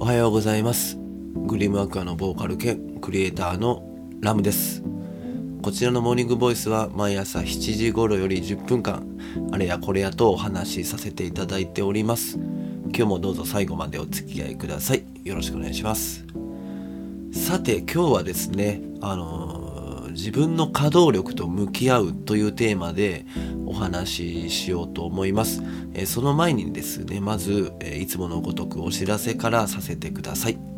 おはようございます。グリムアクアのボーカル兼クリエイターのラムです。こちらのモーニングボイスは毎朝7時頃より10分間あれやこれやとお話しさせていただいております。今日もどうぞ最後までお付き合いください。よろしくお願いします。さて今日はですねあのー自分の稼働力と向き合うというテーマでお話ししようと思います。えその前にですね、まず、えいつものごとくお知らせからさせてください。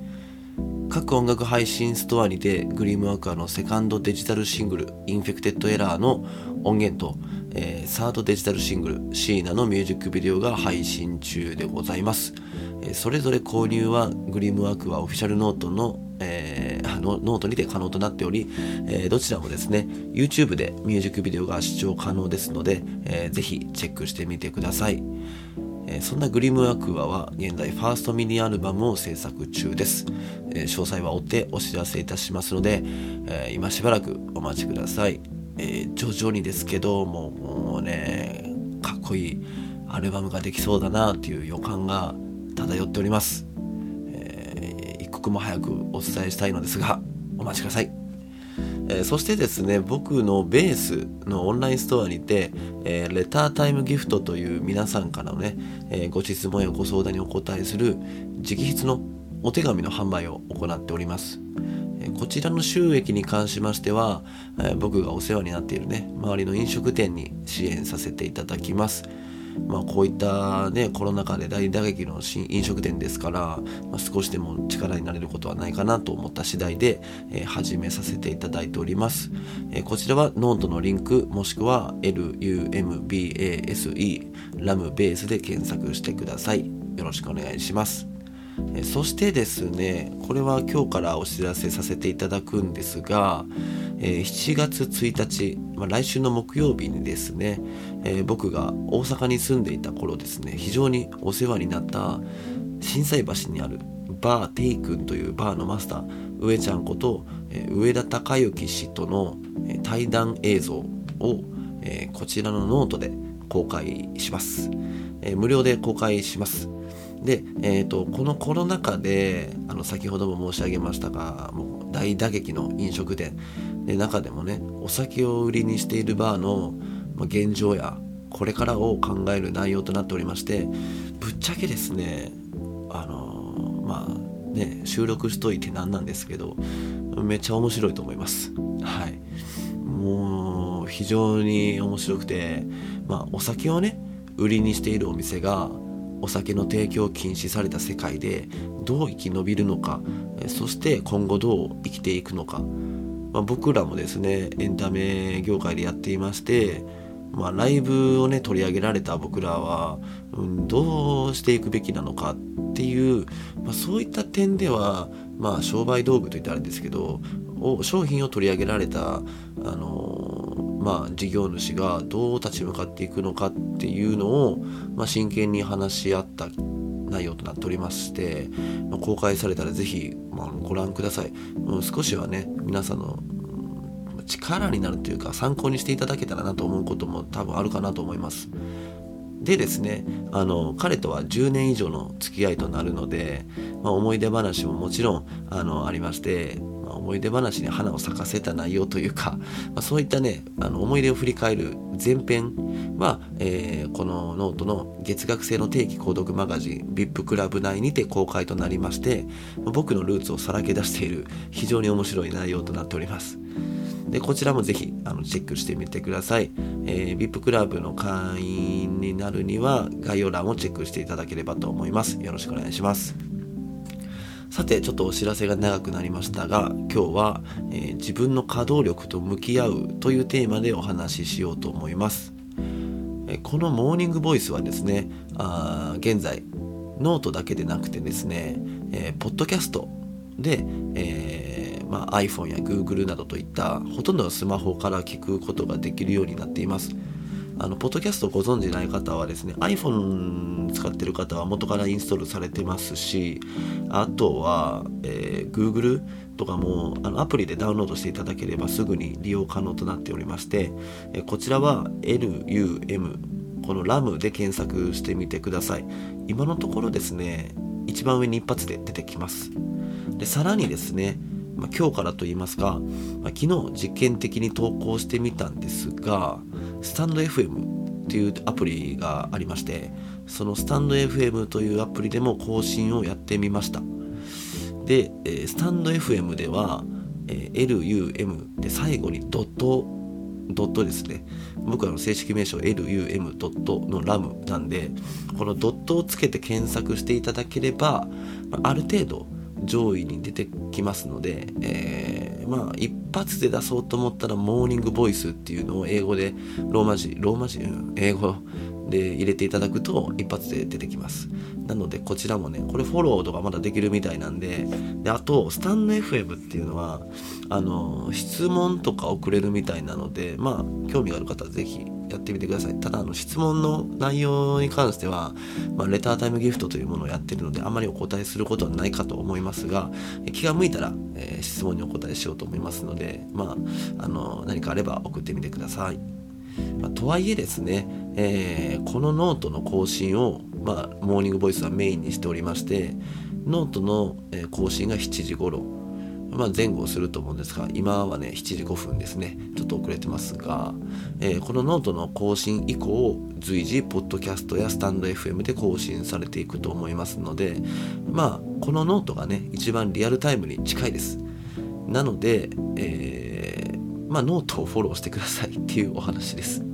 各音楽配信ストアにてグリームワークアのセカンドデジタルシングル「 Infected Error の音源と、えー、サードデジタルシングル「シーナのミュージックビデオが配信中でございます、えー、それぞれ購入はグリームワークアオフィシャルノートの、えー、ノートにて可能となっており、えどちらもですね YouTube でミュージックビデオが視聴可能ですので、えー、ぜひチェックしてみてください。えそんなグリムアクアは現在ファーストミニアルバムを制作中です、え詳細は追ってお知らせいたしますので、え今しばらくお待ちください、え徐々にですけどももうねかっこいいアルバムができそうだなという予感が漂っております、刻も早くお伝えしたいのですがお待ちくださいえー、そしてですね僕のベースのオンラインストアにて、えー、レタータイムギフトという皆さんからのね、えー、ご質問やご相談にお答えする直筆のお手紙の販売を行っております。こちらの収益に関しましては、え僕がお世話になっているね、周りの飲食店に支援させていただきます。まあ、こういったねコロナ禍で大打撃の飲食店ですから、まあ、少しでも力になれることはないかなと思った次第で、えー、始めさせていただいております、えー、こちらはノートのリンクもしくは LUMBASE ラムベースで検索してください。よろしくお願いします。そしてですねこれは今日からお知らせさせていただくんですが、7月1日、まあ、来週の木曜日にですね、えー、僕が大阪に住んでいた頃ですね非常にお世話になった心斎橋にあるバーテイ君というバーのマスター上ちゃんこと、えー、上田孝之氏との、え対談映像を、えこちらのノートで公開します、え無料で公開します。で、えーと、このコロナ禍であの先ほども申し上げましたがもう大打撃の飲食店で中でもねお酒を売りにしているバーの現状やこれからを考える内容となっておりましてぶっちゃけですねあのまあね収録しといてなんなんですけどめっちゃ面白いと思います。はい。もう非常に面白くてまあお酒をね売りにしているお店がお酒の提供を禁止された世界でどう生き延びるのかそして今後どう生きていくのか、まあ、僕らもですねエンタメ業界でやっていまして、まあ、ライブをね取り上げられた僕らは、うん、どうしていくべきなのかっていう、まあ、そういった点では、まあ、商売道具といったらあれですけど商品を取り上げられたあのまあ、事業主がどう立ち向かっていくのかっていうのを、まあ、真剣に話し合った内容となっておりまして、まあ、公開されたら是非、まあ、ご覧ください、うん、少しはね皆さんの力になるというか参考にしていただけたらなと思うことも多分あるかなと思います。でですねあの彼とは10年以上の付き合いとなるので、まあ、思い出話ももちろんあのありまして思い出話に花を咲かせた内容というか、まあ、そういったねあの思い出を振り返る前編は、えー、このノートの月額制の定期購読マガジン VIP クラブ内にて公開となりまして僕のルーツをさらけ出している非常に面白い内容となっております。でこちらもぜひあのチェックしてみてください、えー、VIP クラブの会員になるには概要欄をチェックしていただければと思います。よろしくお願いします。さてちょっとお知らせが長くなりましたが今日は、えー、自分の稼働力と向き合うというテーマでお話ししようと思います、え、このモーニングボイスはですねあ現在ノートだけでなくてですね、えー、ポッドキャストで、えーまあ、iPhone や Google などといったほとんどのスマホから聞くことができるようになっています。あのポッドキャストをご存じない方はですね iPhone 使ってる方は元からインストールされてますしあとは、えー、Google とかもあのアプリでダウンロードしていただければすぐに利用可能となっておりまして、えー、こちらは LUM このラムで検索してみてください。今のところですね一番上に一発で出てきます。でさらにですね、ま、今日からと言いますか、ま、昨日実験的に投稿してみたんですがスタンド FM っていうアプリがありましてそのスタンド FM というアプリでも更新をやってみました。で、え、スタンド FM では、え、LUM で最後にドットドットですね。僕らの正式名称 LUM ドットのラムなんでこのドットをつけて検索していただければある程度上位に出てきますので、えー、まあ一発で出そうと思ったらモーニングボイスっていうのを英語でローマ字ローマ字、うん、英語で入れていただくと一発で出てきます。なのでこちらもねこれフォローとかまだできるみたいなんでであとスタンド FM っていうのはあの質問とか送れるみたいなのでまあ興味がある方は是非やってみてください。ただあの質問の内容に関しては、まあ、レタータイムギフトというものをやってるのであまりお答えすることはないかと思いますが気が向いたら、えー、質問にお答えしようと思いますのでまああの何かあれば送ってみてください、まあ、とはいえですね、えー、このノートの更新を、まあ、モーニングボイスはメインにしておりましてノートの更新が7時頃。まあ、前後すると思うんですが今はね7時5分ですね。ちょっと遅れてますが、えー、このノートの更新以降随時ポッドキャストやスタンド FM で更新されていくと思いますのでまあこのノートがね一番リアルタイムに近いです。なので、えー、まあ、ノートをフォローしてくださいっていうお話です。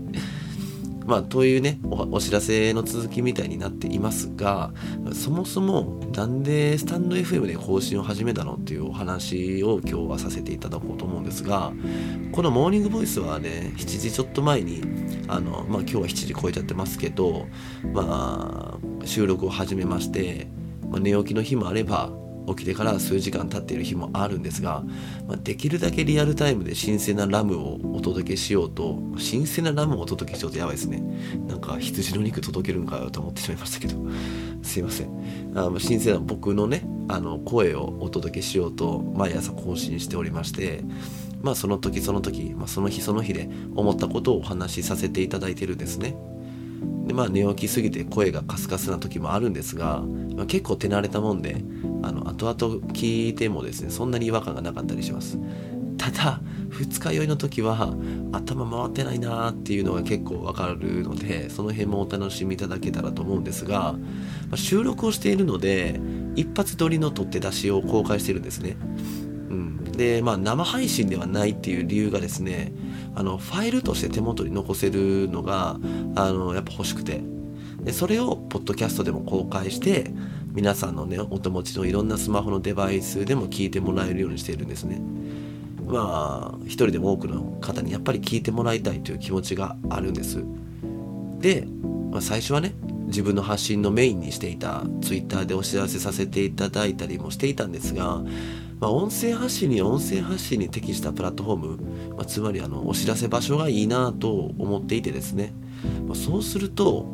まあ、というねお知らせの続きみたいになっていますがそもそもなんでスタンド FM で更新を始めたのっていうお話を今日はさせていただこうと思うんですがこのモーニングボイスはね7時ちょっと前にあの、まあ、今日は7時超えちゃってますけど、まあ、収録を始めまして、まあ、寝起きの日もあれば起きてから数時間経っている日もあるんですが、まあ、できるだけリアルタイムで新鮮なラムをお届けしようと新鮮なラムをお届けしようとやばいですね。なんか羊の肉届けるんかよと思ってしまいましたけど。すいません。あの新鮮な僕のねあの声をお届けしようと毎朝更新しておりましてまあその時その時、まあ、その日その日で思ったことをお話しさせていただいてるんですね。でまあ寝起きすぎて声がカスカスな時もあるんですが、まあ、結構手慣れたもんであの後々聞いてもですねそんなに違和感がなかったりします。ただ二日酔いの時は頭回ってないなーっていうのが結構わかるのでその辺もお楽しみいただけたらと思うんですが、まあ、収録をしているので一発撮りの取って出しを公開してるんですね、うん、でまあ生配信ではないっていう理由がですねあのファイルとして手元に残せるのがあのやっぱ欲しくて。でそれをポッドキャストでも公開して皆さんのねお手持ちのいろんなスマホのデバイスでも聞いてもらえるようにしているんですね。まあ一人でも多くの方にやっぱり聞いてもらいたいという気持ちがあるんです。で、まあ、最初はね自分の発信のメインにしていた Twitter でお知らせさせていただいたりもしていたんですが、まあ、音声発信に音声発信に適したプラットフォーム、まあ、つまりあのお知らせ場所がいいなと思っていてですね、まあ、そうすると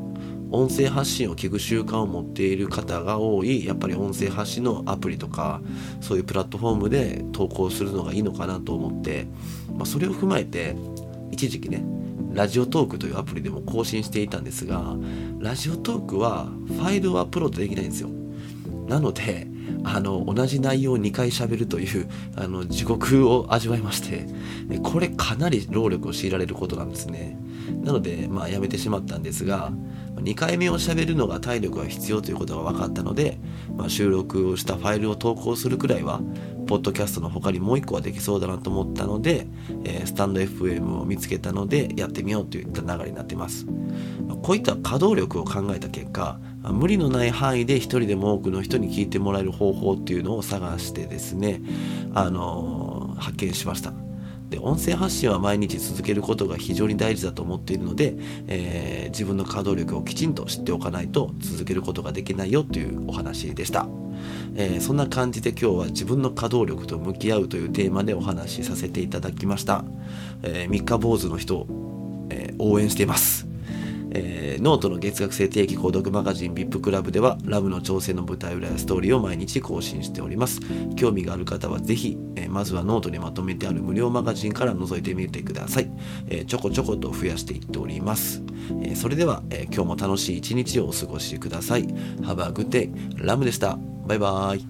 音声発信を聞く習慣を持っている方が多いやっぱり音声発信のアプリとかそういうプラットフォームで投稿するのがいいのかなと思って、まあ、それを踏まえて一時期ねラジオトークというアプリでも更新していたんですがラジオトークはファイルをアップロードできないんですよ。なのであの同じ内容を2回喋るという あの地獄を味わいましてこれかなり労力を強いられることなんですね。なのでまあやめてしまったんですが2回目を喋るのが体力が必要ということが分かったので、まあ、収録をしたファイルを投稿するくらいはポッドキャストの他にもう1個はできそうだなと思ったので、えー、スタンド FM を見つけたのでやってみようといった流れになってます、ま、こういった稼働力を考えた結果無理のない範囲で一人でも多くの人に聞いてもらえる方法っていうのを探してですね、あのー、発見しました。で音声発信は毎日続けることが非常に大事だと思っているので、えー、自分の稼働力をきちんと知っておかないと続けることができないよというお話でした、えー、そんな感じで今日は自分の稼働力と向き合うというテーマでお話しさせていただきました、えー、三日坊主の人、え応援しています。えー、ノートの月額制定期購読マガジン VIP クラブではラブの挑戦の舞台裏やストーリーを毎日更新しております。興味がある方はぜひ、えー、まずはノートにまとめてある無料マガジンから覗いてみてください、えー、ちょこちょこと増やしていっております、えそれでは、え今日も楽しい一日をお過ごしください。Have a good day ラムでした。バイバーイ。